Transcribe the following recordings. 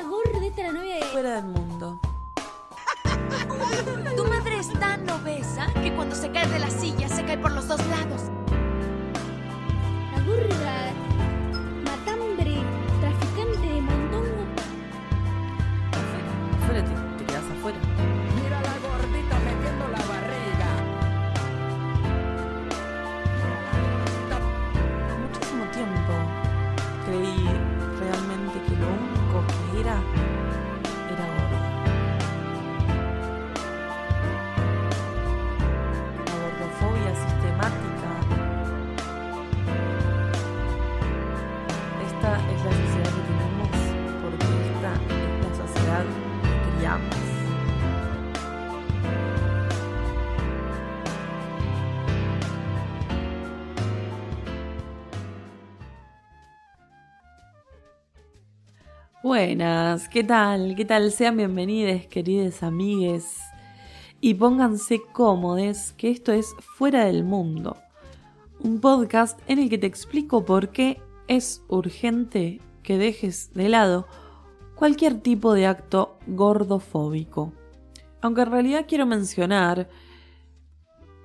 la gorda esta la novia de... Fuera del mundo. Tu madre es tan obesa que cuando se cae de la silla se cae por los dos lados. La gorda Buenas, ¿qué tal? ¿Qué tal? Sean bienvenidos, queridos amigues. Y pónganse cómodos, que esto es Fuera del Mundo. Un podcast en el que te explico por qué es urgente que dejes de lado cualquier tipo de acto gordofóbico. Aunque en realidad quiero mencionar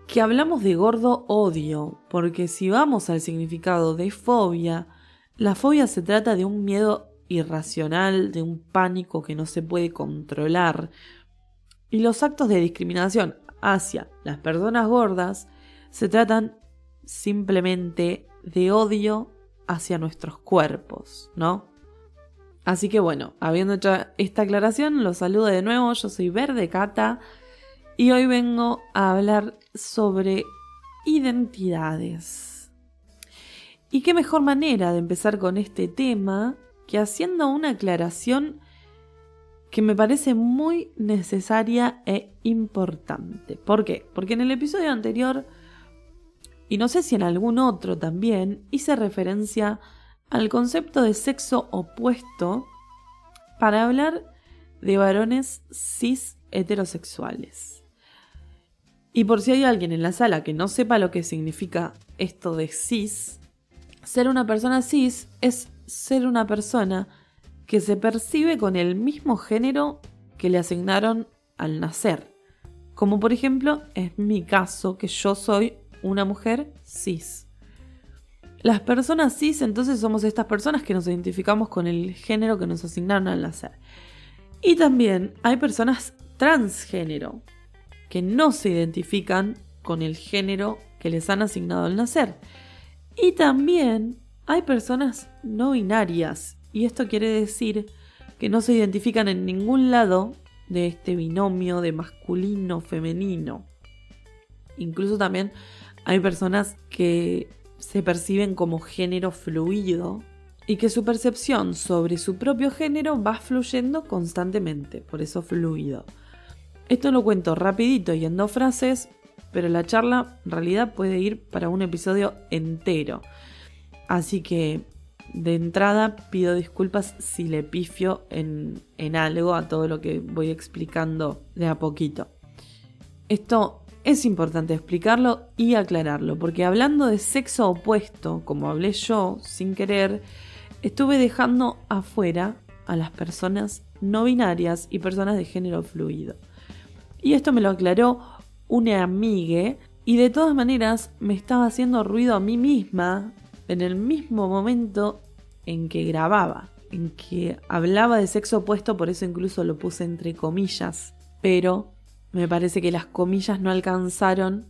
que hablamos de gordo odio, porque si vamos al significado de fobia, la fobia se trata de un miedo irracional, de un pánico que no se puede controlar. Y los actos de discriminación hacia las personas gordas se tratan simplemente de odio hacia nuestros cuerpos, ¿no? Así que bueno, habiendo hecho esta aclaración, los saludo de nuevo, yo soy Verde Cata y hoy vengo a hablar sobre identidades. Y qué mejor manera de empezar con este tema que haciendo una aclaración que me parece muy necesaria e importante. ¿Por qué? Porque en el episodio anterior, y no sé si en algún otro también, hice referencia al concepto de sexo opuesto para hablar de varones cis heterosexuales. Y por si hay alguien en la sala que no sepa lo que significa esto de cis, ser una persona cis es ser una persona que se percibe con el mismo género que le asignaron al nacer. Como por ejemplo es mi caso, que yo soy una mujer cis. Las personas cis entonces somos estas personas que nos identificamos con el género que nos asignaron al nacer. Y también hay personas transgénero, que no se identifican con el género que les han asignado al nacer. Y también hay personas no binarias, y esto quiere decir que no se identifican en ningún lado de este binomio de masculino-femenino. Incluso también hay personas que se perciben como género fluido y que su percepción sobre su propio género va fluyendo constantemente, por eso fluido. Esto lo cuento rapidito y en dos frases, pero la charla en realidad puede ir para un episodio entero. Así que de entrada pido disculpas si le pifio en, en algo a todo lo que voy explicando de a poquito. Esto es importante explicarlo y aclararlo, porque hablando de sexo opuesto, como hablé yo sin querer, estuve dejando afuera a las personas no binarias y personas de género fluido. Y esto me lo aclaró una amiga y de todas maneras me estaba haciendo ruido a mí misma en el mismo momento en que grababa, en que hablaba de sexo opuesto, por eso incluso lo puse entre comillas, pero me parece que las comillas no alcanzaron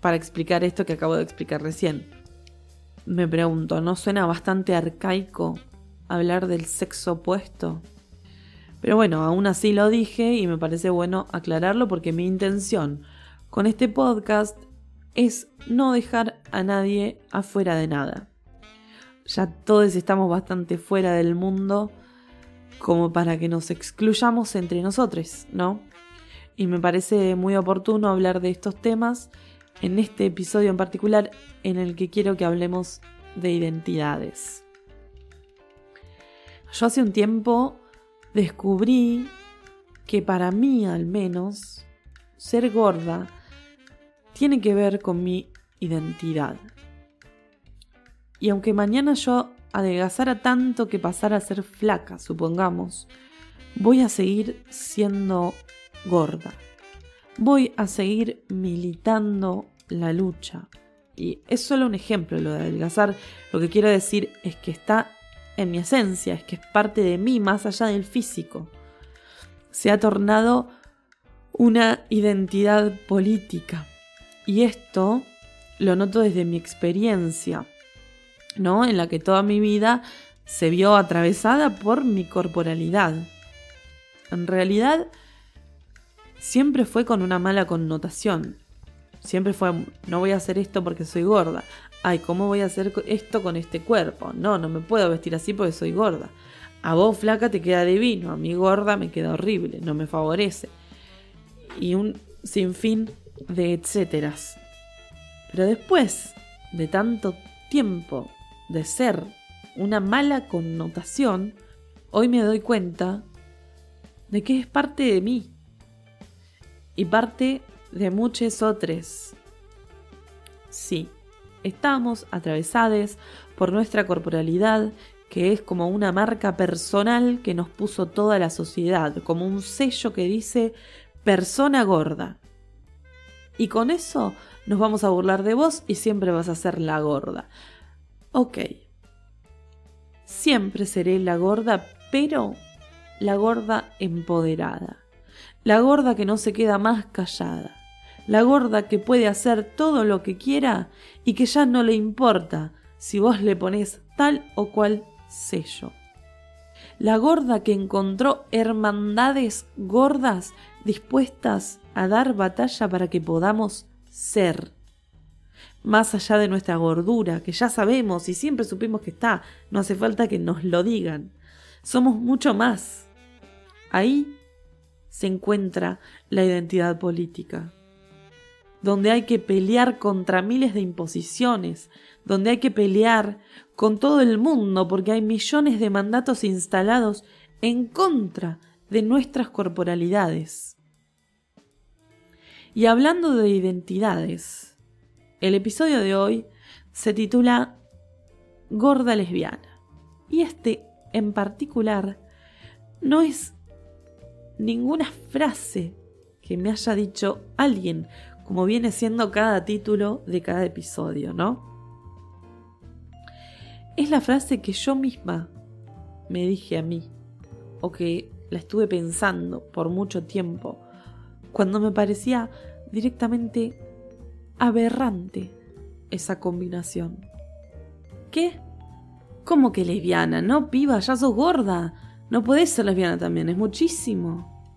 para explicar esto que acabo de explicar recién. Me pregunto, ¿no suena bastante arcaico hablar del sexo opuesto? Pero bueno, aún así lo dije y me parece bueno aclararlo porque mi intención con este podcast es no dejar a nadie afuera de nada. Ya todos estamos bastante fuera del mundo como para que nos excluyamos entre nosotros, ¿no? Y me parece muy oportuno hablar de estos temas en este episodio en particular en el que quiero que hablemos de identidades. Yo hace un tiempo descubrí que para mí al menos ser gorda tiene que ver con mi identidad. Y aunque mañana yo adelgazara tanto que pasara a ser flaca, supongamos, voy a seguir siendo gorda. Voy a seguir militando la lucha. Y es solo un ejemplo lo de adelgazar. Lo que quiero decir es que está en mi esencia, es que es parte de mí más allá del físico. Se ha tornado una identidad política. Y esto lo noto desde mi experiencia, ¿no? En la que toda mi vida se vio atravesada por mi corporalidad. En realidad, siempre fue con una mala connotación. Siempre fue, no voy a hacer esto porque soy gorda. Ay, ¿cómo voy a hacer esto con este cuerpo? No, no me puedo vestir así porque soy gorda. A vos flaca te queda divino, a mí gorda me queda horrible, no me favorece. Y un sinfín de etcéteras. Pero después de tanto tiempo de ser una mala connotación, hoy me doy cuenta de que es parte de mí y parte de muchos otros. Sí, estamos atravesados por nuestra corporalidad, que es como una marca personal que nos puso toda la sociedad, como un sello que dice persona gorda. Y con eso nos vamos a burlar de vos y siempre vas a ser la gorda. Ok. Siempre seré la gorda, pero la gorda empoderada. La gorda que no se queda más callada. La gorda que puede hacer todo lo que quiera y que ya no le importa si vos le pones tal o cual sello. La gorda que encontró hermandades gordas dispuestas a dar batalla para que podamos ser. Más allá de nuestra gordura, que ya sabemos y siempre supimos que está, no hace falta que nos lo digan. Somos mucho más. Ahí se encuentra la identidad política, donde hay que pelear contra miles de imposiciones, donde hay que pelear con todo el mundo porque hay millones de mandatos instalados en contra de nuestras corporalidades. Y hablando de identidades, el episodio de hoy se titula Gorda lesbiana. Y este en particular no es ninguna frase que me haya dicho alguien, como viene siendo cada título de cada episodio, ¿no? Es la frase que yo misma me dije a mí, o que la estuve pensando por mucho tiempo, cuando me parecía directamente aberrante esa combinación. ¿Qué? ¿Cómo que lesbiana? No, piba, ya sos gorda. No podés ser lesbiana también, es muchísimo.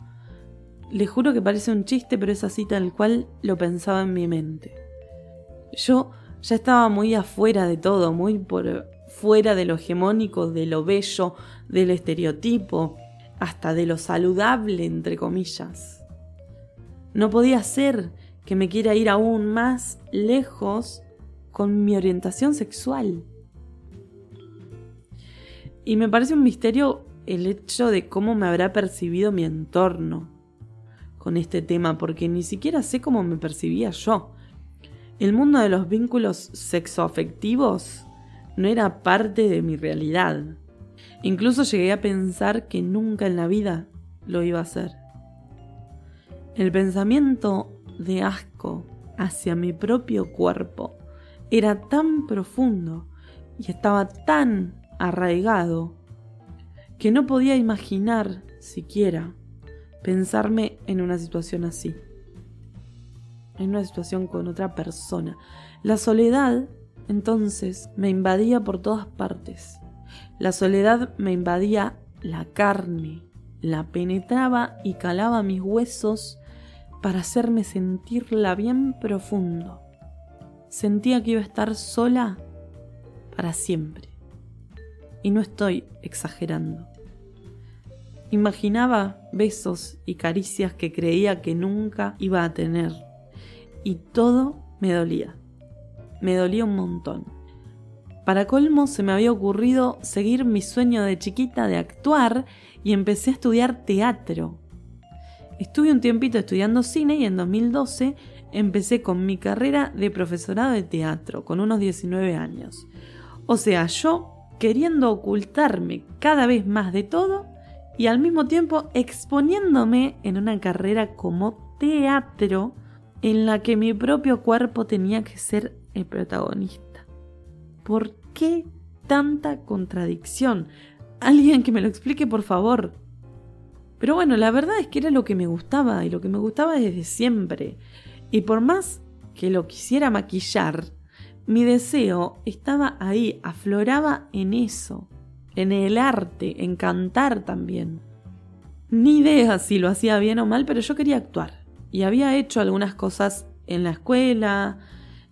Le juro que parece un chiste, pero es así tal cual lo pensaba en mi mente. Yo ya estaba muy afuera de todo, muy por fuera de lo hegemónico, de lo bello, del estereotipo, hasta de lo saludable, entre comillas. No podía ser que me quiera ir aún más lejos con mi orientación sexual. Y me parece un misterio el hecho de cómo me habrá percibido mi entorno con este tema, porque ni siquiera sé cómo me percibía yo. El mundo de los vínculos sexoafectivos no era parte de mi realidad. Incluso llegué a pensar que nunca en la vida lo iba a hacer. El pensamiento de asco hacia mi propio cuerpo era tan profundo y estaba tan arraigado que no podía imaginar siquiera pensarme en una situación así, en una situación con otra persona. La soledad entonces me invadía por todas partes. La soledad me invadía la carne, la penetraba y calaba mis huesos para hacerme sentirla bien profundo. Sentía que iba a estar sola para siempre. Y no estoy exagerando. Imaginaba besos y caricias que creía que nunca iba a tener. Y todo me dolía. Me dolía un montón. Para colmo se me había ocurrido seguir mi sueño de chiquita de actuar y empecé a estudiar teatro Estuve un tiempito estudiando cine y en 2012 empecé con mi carrera de profesorado de teatro, con unos 19 años. O sea, yo queriendo ocultarme cada vez más de todo y al mismo tiempo exponiéndome en una carrera como teatro en la que mi propio cuerpo tenía que ser el protagonista. ¿Por qué tanta contradicción? Alguien que me lo explique, por favor. Pero bueno, la verdad es que era lo que me gustaba y lo que me gustaba desde siempre. Y por más que lo quisiera maquillar, mi deseo estaba ahí, afloraba en eso, en el arte, en cantar también. Ni idea si lo hacía bien o mal, pero yo quería actuar. Y había hecho algunas cosas en la escuela,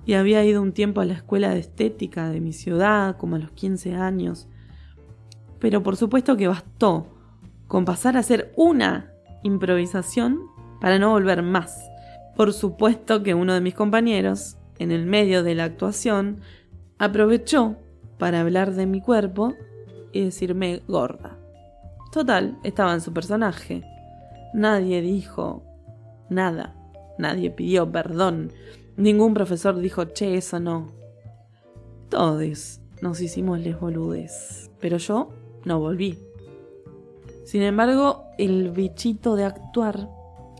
y había ido un tiempo a la escuela de estética de mi ciudad, como a los 15 años. Pero por supuesto que bastó con pasar a hacer una improvisación para no volver más. Por supuesto que uno de mis compañeros, en el medio de la actuación, aprovechó para hablar de mi cuerpo y decirme gorda. Total, estaba en su personaje. Nadie dijo nada. Nadie pidió perdón. Ningún profesor dijo, che, eso no. Todos nos hicimos les boludes. Pero yo no volví. Sin embargo, el bichito de actuar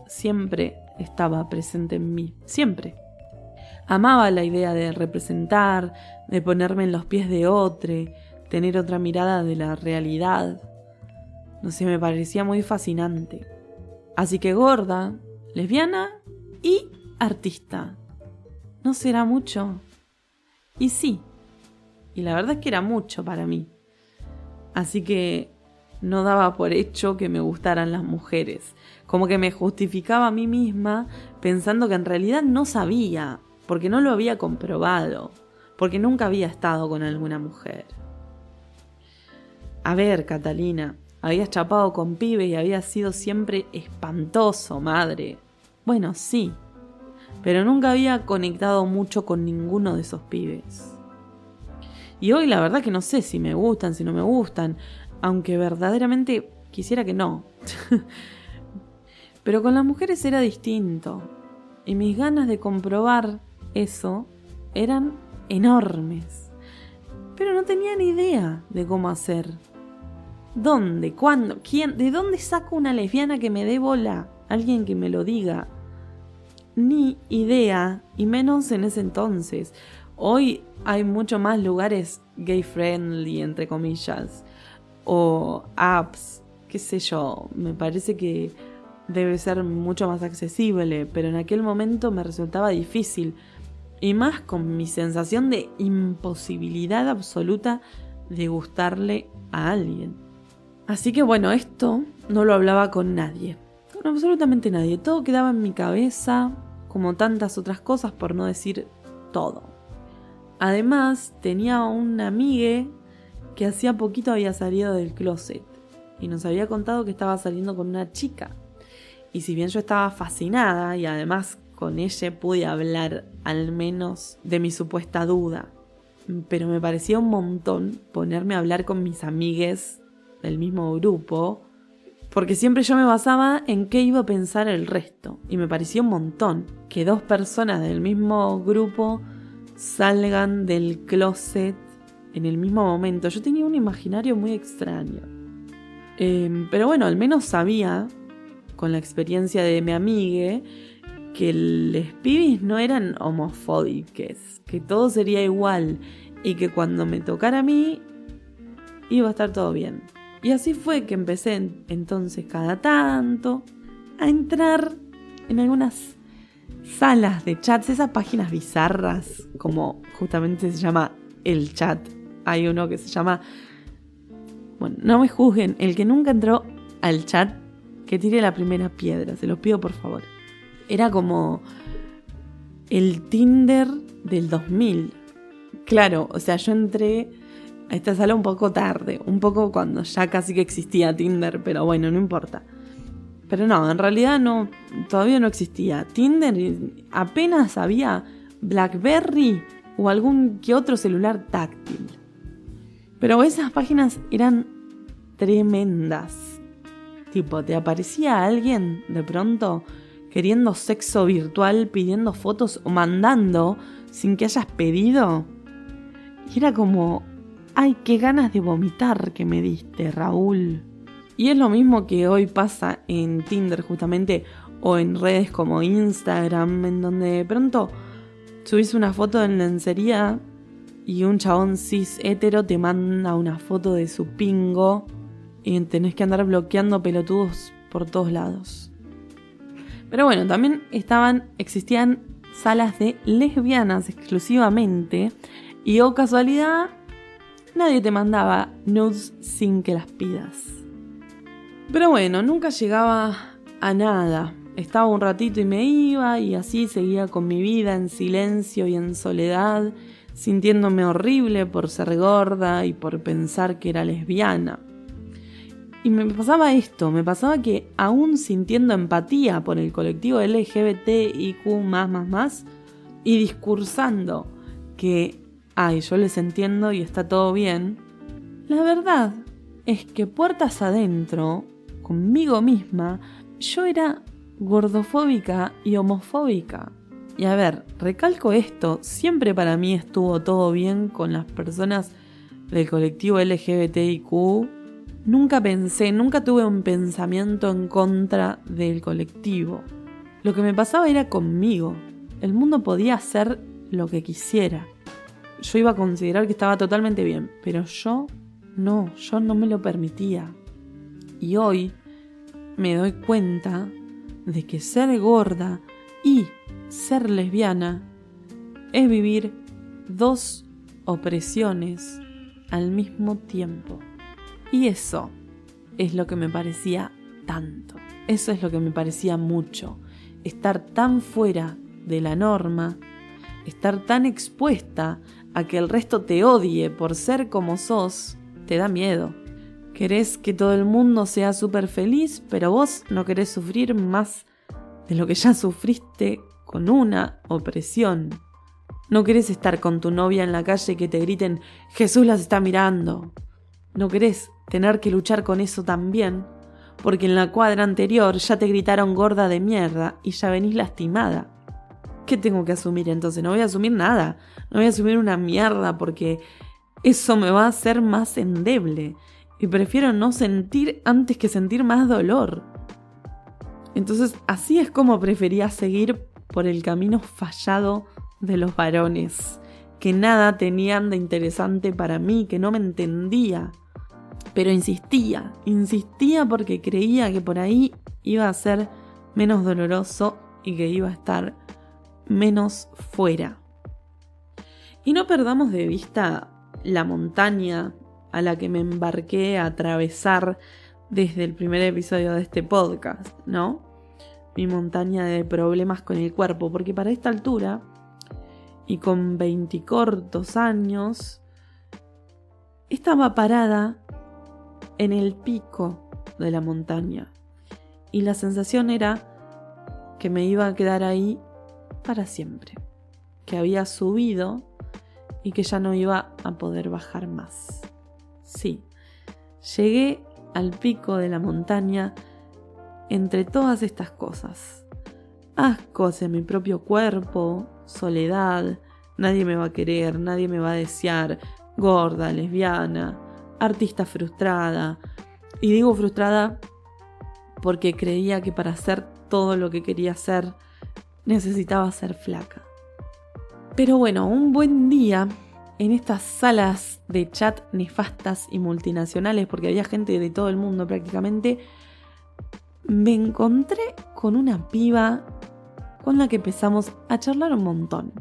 siempre estaba presente en mí, siempre. Amaba la idea de representar, de ponerme en los pies de otro, tener otra mirada de la realidad. No sé, me parecía muy fascinante. Así que gorda, lesbiana y artista. ¿No será mucho? Y sí, y la verdad es que era mucho para mí. Así que no daba por hecho que me gustaran las mujeres. Como que me justificaba a mí misma pensando que en realidad no sabía, porque no lo había comprobado, porque nunca había estado con alguna mujer. A ver, Catalina, habías chapado con pibe y había sido siempre espantoso, madre. Bueno, sí, pero nunca había conectado mucho con ninguno de esos pibes. Y hoy la verdad que no sé si me gustan, si no me gustan aunque verdaderamente quisiera que no. Pero con las mujeres era distinto, y mis ganas de comprobar eso eran enormes. Pero no tenía ni idea de cómo hacer. ¿Dónde? ¿Cuándo? ¿Quién? ¿De dónde saco una lesbiana que me dé bola? Alguien que me lo diga. Ni idea, y menos en ese entonces. Hoy hay mucho más lugares gay friendly, entre comillas o apps, qué sé yo, me parece que debe ser mucho más accesible, pero en aquel momento me resultaba difícil, y más con mi sensación de imposibilidad absoluta de gustarle a alguien. Así que bueno, esto no lo hablaba con nadie, con absolutamente nadie, todo quedaba en mi cabeza, como tantas otras cosas, por no decir todo. Además, tenía una amiga que hacía poquito había salido del closet y nos había contado que estaba saliendo con una chica. Y si bien yo estaba fascinada y además con ella pude hablar al menos de mi supuesta duda, pero me parecía un montón ponerme a hablar con mis amigues del mismo grupo, porque siempre yo me basaba en qué iba a pensar el resto, y me parecía un montón que dos personas del mismo grupo salgan del closet en el mismo momento. Yo tenía un imaginario muy extraño. Em, pero bueno, al menos sabía, con la experiencia de mi amigue, que los pibis no eran homofóbicos, que todo sería igual y que cuando me tocara a mí iba a estar todo bien. Y así fue que empecé entonces cada tanto a entrar en algunas salas de chats, esas páginas bizarras, como justamente se llama el chat hay uno que se llama... Bueno, no me juzguen, el que nunca entró al chat, que tire la primera piedra, se los pido por favor. Era como el Tinder del 2000. Claro, o sea, yo entré a esta sala un poco tarde, un poco cuando ya casi que existía Tinder, pero bueno, no importa. Pero no, en realidad no, todavía no existía. Tinder apenas había Blackberry o algún que otro celular táctil. Pero esas páginas eran tremendas. Tipo, te aparecía alguien de pronto queriendo sexo virtual, pidiendo fotos o mandando sin que hayas pedido. Y era como, ay, qué ganas de vomitar que me diste, Raúl. Y es lo mismo que hoy pasa en Tinder justamente o en redes como Instagram, en donde de pronto subís una foto en lencería y un chabón cis hetero te manda una foto de su pingo y tenés que andar bloqueando pelotudos por todos lados. Pero bueno, también estaban, existían salas de lesbianas exclusivamente y o oh casualidad, nadie te mandaba nudes sin que las pidas. Pero bueno, nunca llegaba a nada. Estaba un ratito y me iba y así seguía con mi vida en silencio y en soledad, sintiéndome horrible por ser gorda y por pensar que era lesbiana. Y me pasaba esto, me pasaba que aún sintiendo empatía por el colectivo LGBTIQ y discursando que, ay, yo les entiendo y está todo bien, la verdad es que puertas adentro, conmigo misma, yo era gordofóbica y homofóbica. Y a ver, recalco esto, siempre para mí estuvo todo bien con las personas del colectivo LGBTIQ Nunca pensé, nunca tuve un pensamiento en contra del colectivo. Lo que me pasaba era conmigo. El mundo podía hacer lo que quisiera. Yo iba a considerar que estaba totalmente bien, pero yo no, yo no me lo permitía. Y hoy me doy cuenta de que ser gorda y ser lesbiana es vivir dos opresiones al mismo tiempo. Y eso es lo que me parecía tanto. Eso es lo que me parecía mucho. Estar tan fuera de la norma, estar tan expuesta a que el resto te odie por ser como sos, te da miedo. Querés que todo el mundo sea súper feliz, pero vos no querés sufrir más de lo que ya sufriste con una opresión. No querés estar con tu novia en la calle que te griten Jesús las está mirando. No querés tener que luchar con eso también, porque en la cuadra anterior ya te gritaron gorda de mierda y ya venís lastimada. ¿Qué tengo que asumir entonces? No voy a asumir nada, no voy a asumir una mierda porque eso me va a hacer más endeble y prefiero no sentir antes que sentir más dolor. Entonces así es como prefería seguir por el camino fallado de los varones, que nada tenían de interesante para mí, que no me entendía. Pero insistía, insistía porque creía que por ahí iba a ser menos doloroso y que iba a estar menos fuera. Y no perdamos de vista la montaña a la que me embarqué a atravesar desde el primer episodio de este podcast, ¿no? Mi montaña de problemas con el cuerpo, porque para esta altura y con veinticortos años, estaba parada en el pico de la montaña y la sensación era que me iba a quedar ahí para siempre, que había subido y que ya no iba a poder bajar más. Sí, llegué al pico de la montaña entre todas estas cosas. Asco hacia mi propio cuerpo, soledad, nadie me va a querer, nadie me va a desear, gorda, lesbiana, artista frustrada. Y digo frustrada porque creía que para hacer todo lo que quería hacer necesitaba ser flaca. Pero bueno, un buen día en estas salas de chat nefastas y multinacionales, porque había gente de todo el mundo prácticamente, me encontré con una piba con la que empezamos a charlar un montón.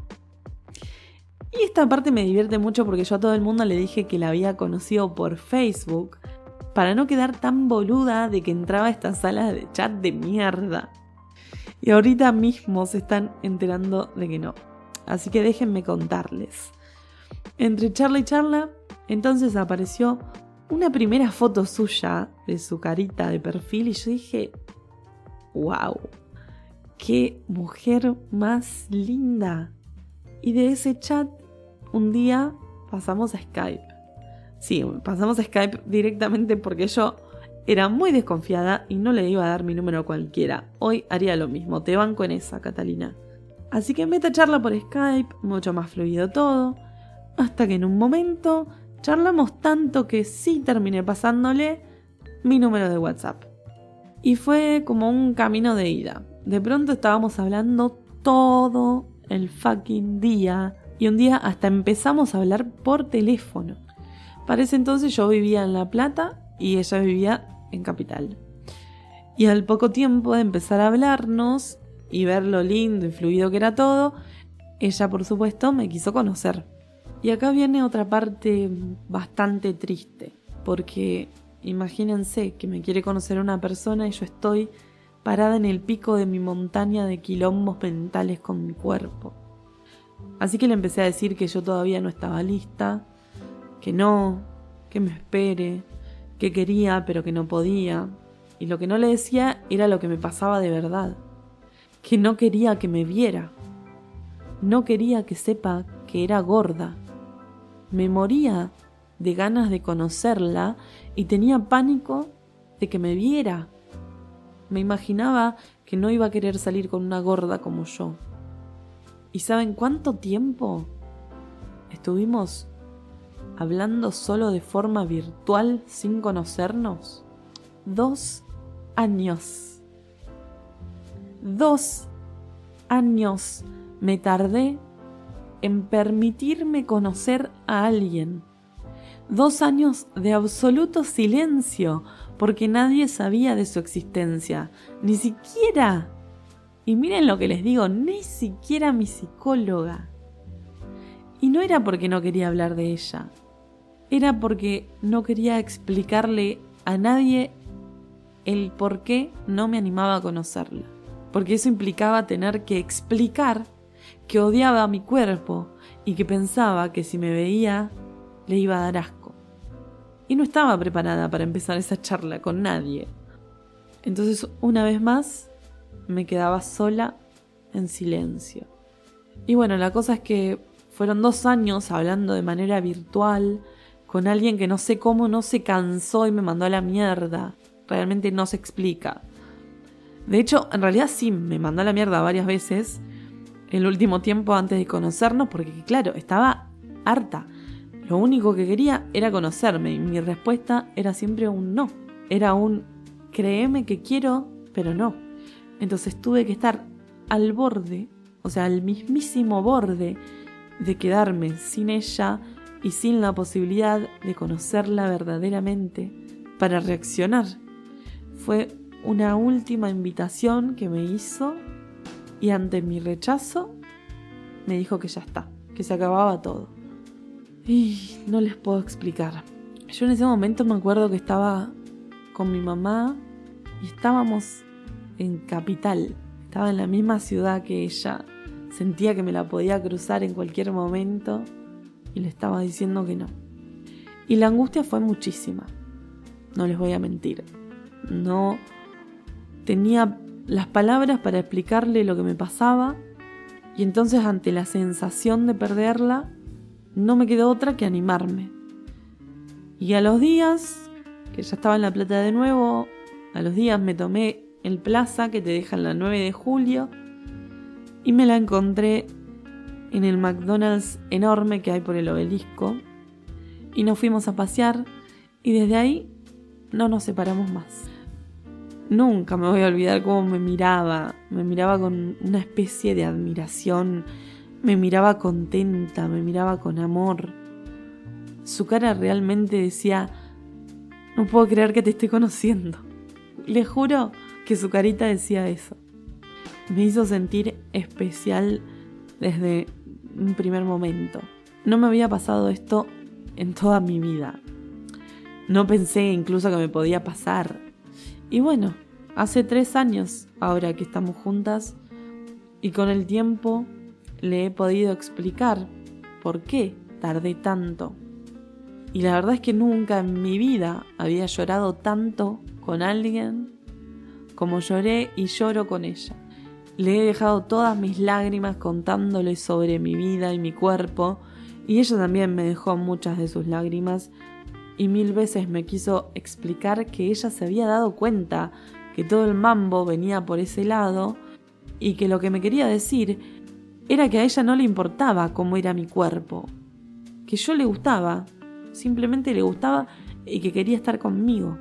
Y esta parte me divierte mucho porque yo a todo el mundo le dije que la había conocido por Facebook para no quedar tan boluda de que entraba a esta sala de chat de mierda. Y ahorita mismo se están enterando de que no. Así que déjenme contarles. Entre charla y charla, entonces apareció una primera foto suya de su carita de perfil y yo dije, wow, qué mujer más linda. Y de ese chat, un día pasamos a Skype. Sí, pasamos a Skype directamente porque yo era muy desconfiada y no le iba a dar mi número a cualquiera. Hoy haría lo mismo, te banco en esa, Catalina. Así que meta charla por Skype, mucho más fluido todo, hasta que en un momento charlamos tanto que sí terminé pasándole mi número de WhatsApp. Y fue como un camino de ida. De pronto estábamos hablando todo el fucking día y un día hasta empezamos a hablar por teléfono. Para ese entonces yo vivía en La Plata y ella vivía en Capital. Y al poco tiempo de empezar a hablarnos y ver lo lindo y fluido que era todo, ella por supuesto me quiso conocer. Y acá viene otra parte bastante triste, porque imagínense que me quiere conocer una persona y yo estoy parada en el pico de mi montaña de quilombos mentales con mi cuerpo. Así que le empecé a decir que yo todavía no estaba lista, que no, que me espere, que quería pero que no podía. Y lo que no le decía era lo que me pasaba de verdad, que no quería que me viera, no quería que sepa que era gorda. Me moría de ganas de conocerla y tenía pánico de que me viera. Me imaginaba que no iba a querer salir con una gorda como yo. ¿Y saben cuánto tiempo estuvimos hablando solo de forma virtual sin conocernos? Dos años. Dos años me tardé en permitirme conocer a alguien. Dos años de absoluto silencio, porque nadie sabía de su existencia, ni siquiera, y miren lo que les digo, ni siquiera mi psicóloga. Y no era porque no quería hablar de ella, era porque no quería explicarle a nadie el por qué no me animaba a conocerla, porque eso implicaba tener que explicar que odiaba mi cuerpo y que pensaba que si me veía le iba a dar asco. Y no estaba preparada para empezar esa charla con nadie. Entonces, una vez más, me quedaba sola en silencio. Y bueno, la cosa es que fueron dos años hablando de manera virtual con alguien que no sé cómo no se cansó y me mandó a la mierda. Realmente no se explica. De hecho, en realidad sí me mandó a la mierda varias veces el último tiempo antes de conocernos porque claro, estaba harta. Lo único que quería era conocerme y mi respuesta era siempre un no. Era un créeme que quiero, pero no. Entonces tuve que estar al borde, o sea, al mismísimo borde de quedarme sin ella y sin la posibilidad de conocerla verdaderamente para reaccionar. Fue una última invitación que me hizo y ante mi rechazo me dijo que ya está, que se acababa todo. Y no les puedo explicar. Yo en ese momento me acuerdo que estaba con mi mamá y estábamos en Capital. Estaba en la misma ciudad que ella. Sentía que me la podía cruzar en cualquier momento y le estaba diciendo que no. Y la angustia fue muchísima. No les voy a mentir. No tenía las palabras para explicarle lo que me pasaba y entonces ante la sensación de perderla no me quedó otra que animarme. Y a los días, que ya estaba en La Plata de nuevo, a los días me tomé el plaza que te dejan la 9 de julio y me la encontré en el McDonald's enorme que hay por el obelisco y nos fuimos a pasear y desde ahí no nos separamos más. Nunca me voy a olvidar cómo me miraba. Me miraba con una especie de admiración. Me miraba contenta, me miraba con amor. Su cara realmente decía, no puedo creer que te esté conociendo. Le juro que su carita decía eso. Me hizo sentir especial desde un primer momento. No me había pasado esto en toda mi vida. No pensé incluso que me podía pasar. Y bueno, hace tres años ahora que estamos juntas y con el tiempo le he podido explicar por qué tardé tanto. Y la verdad es que nunca en mi vida había llorado tanto con alguien como lloré y lloro con ella. Le he dejado todas mis lágrimas contándole sobre mi vida y mi cuerpo, y ella también me dejó muchas de sus lágrimas y mil veces me quiso explicar que ella se había dado cuenta que todo el mambo venía por ese lado y que lo que me quería decir era que a ella no le importaba cómo era mi cuerpo, que yo le gustaba, simplemente le gustaba y que quería estar conmigo.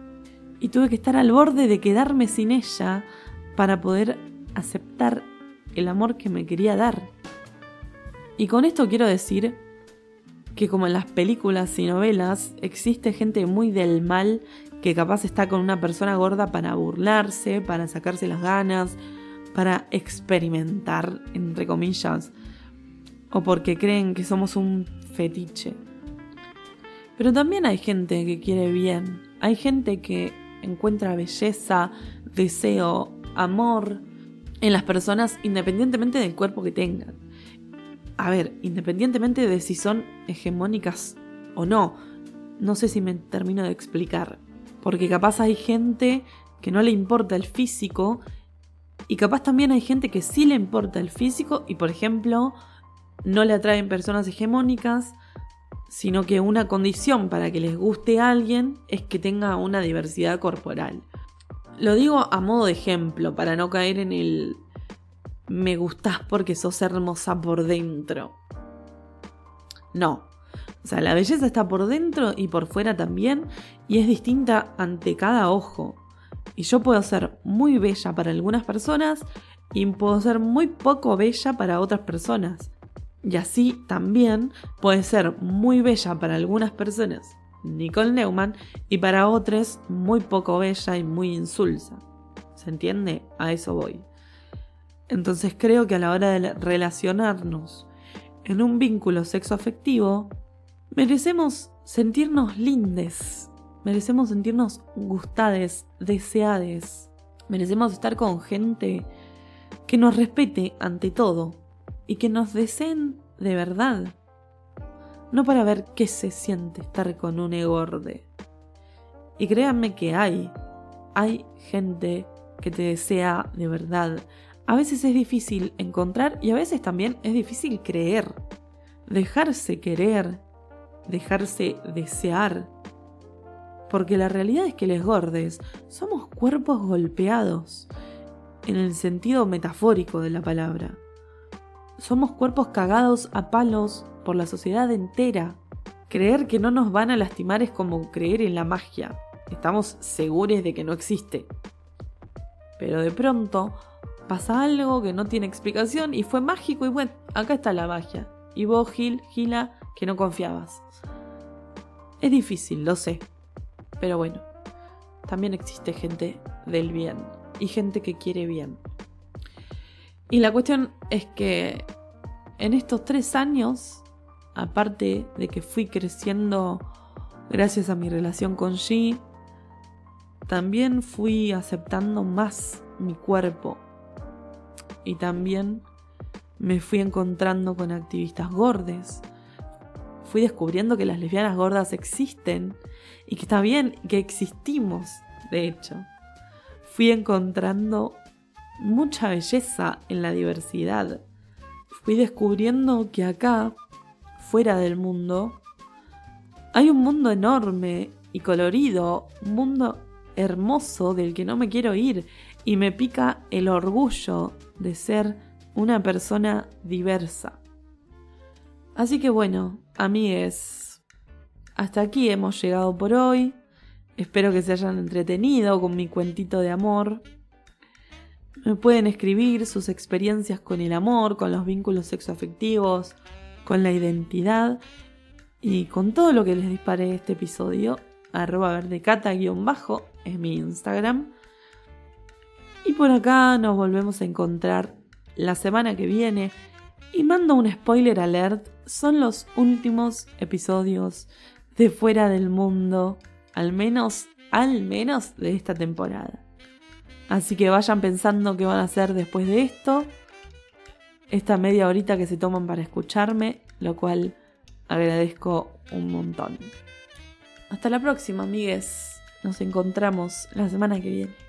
y tuve que estar al borde de quedarme sin ella para poder aceptar el amor que me quería dar. Y con esto quiero decir que como en las películas y novelas existe gente muy del mal que capaz está con una persona gorda para burlarse, para sacarse las ganas, para experimentar, entre comillas, o porque creen que somos un fetiche. Pero también hay gente que quiere bien, hay gente que encuentra belleza, deseo, amor en las personas independientemente del cuerpo que tengan. A ver, independientemente de si son hegemónicas o no, no sé si me termino de explicar. Porque capaz hay gente que no le importa el físico y capaz también hay gente que sí le importa el físico y por ejemplo no le atraen personas hegemónicas, sino que una condición para que les guste a alguien es que tenga una diversidad corporal. Lo digo a modo de ejemplo, para no caer en el me gustás porque sos hermosa por dentro. No. O sea, la belleza está por dentro y por fuera también y es distinta ante cada ojo. Y yo puedo ser muy bella para algunas personas y puedo ser muy poco bella para otras personas. Y así también puede ser muy bella para algunas personas Nicole Neumann y para otras muy poco bella y muy insulsa. ¿Se entiende? A eso voy. Entonces creo que a la hora de relacionarnos en un vínculo sexoafectivo, merecemos sentirnos lindes, merecemos sentirnos gustades, deseades, merecemos estar con gente que nos respete ante todo y que nos deseen de verdad no para ver qué se siente estar con un egorde. Y créanme que hay, hay gente que te desea de verdad. A veces es difícil encontrar y a veces también es difícil creer. Dejarse querer, dejarse desear. Porque la realidad es que les gordes somos cuerpos golpeados, en el sentido metafórico de la palabra. Somos cuerpos cagados a palos por la sociedad entera. Creer que no nos van a lastimar es como creer en la magia. Estamos seguros de que no existe. Pero de pronto pasa algo que no tiene explicación y fue mágico y bueno, acá está la magia. Y vos, Gil, Gila, que no confiabas. Es difícil, lo sé. Pero bueno, también existe gente del bien y gente que quiere bien. Y la cuestión es que en estos tres años aparte de que fui creciendo gracias a mi relación con G, también fui aceptando más mi cuerpo y también me fui encontrando con activistas gordes. Fui descubriendo que las lesbianas gordas existen y que está bien que existimos, de hecho. Fui encontrando mucha belleza en la diversidad. Fui descubriendo que acá fuera del mundo, hay un mundo enorme y colorido, un mundo hermoso del que no me quiero ir y me pica el orgullo de ser una persona diversa. Así que bueno, amigues, hasta aquí hemos llegado por hoy. Espero que se hayan entretenido con mi cuentito de amor. Me pueden escribir sus experiencias con el amor, con los vínculos sexoafectivos, con la identidad y con todo lo que les disparé este episodio. Arroba verdecata-bajo es mi Instagram. Y por acá nos volvemos a encontrar la semana que viene. Y mando un spoiler alert, son los últimos episodios de Fuera del Mundo, al menos, al menos de esta temporada. Así que vayan pensando qué van a hacer después de esto esta media horita que se toman para escucharme, lo cual agradezco un montón. Hasta la próxima, amigues. Nos encontramos la semana que viene.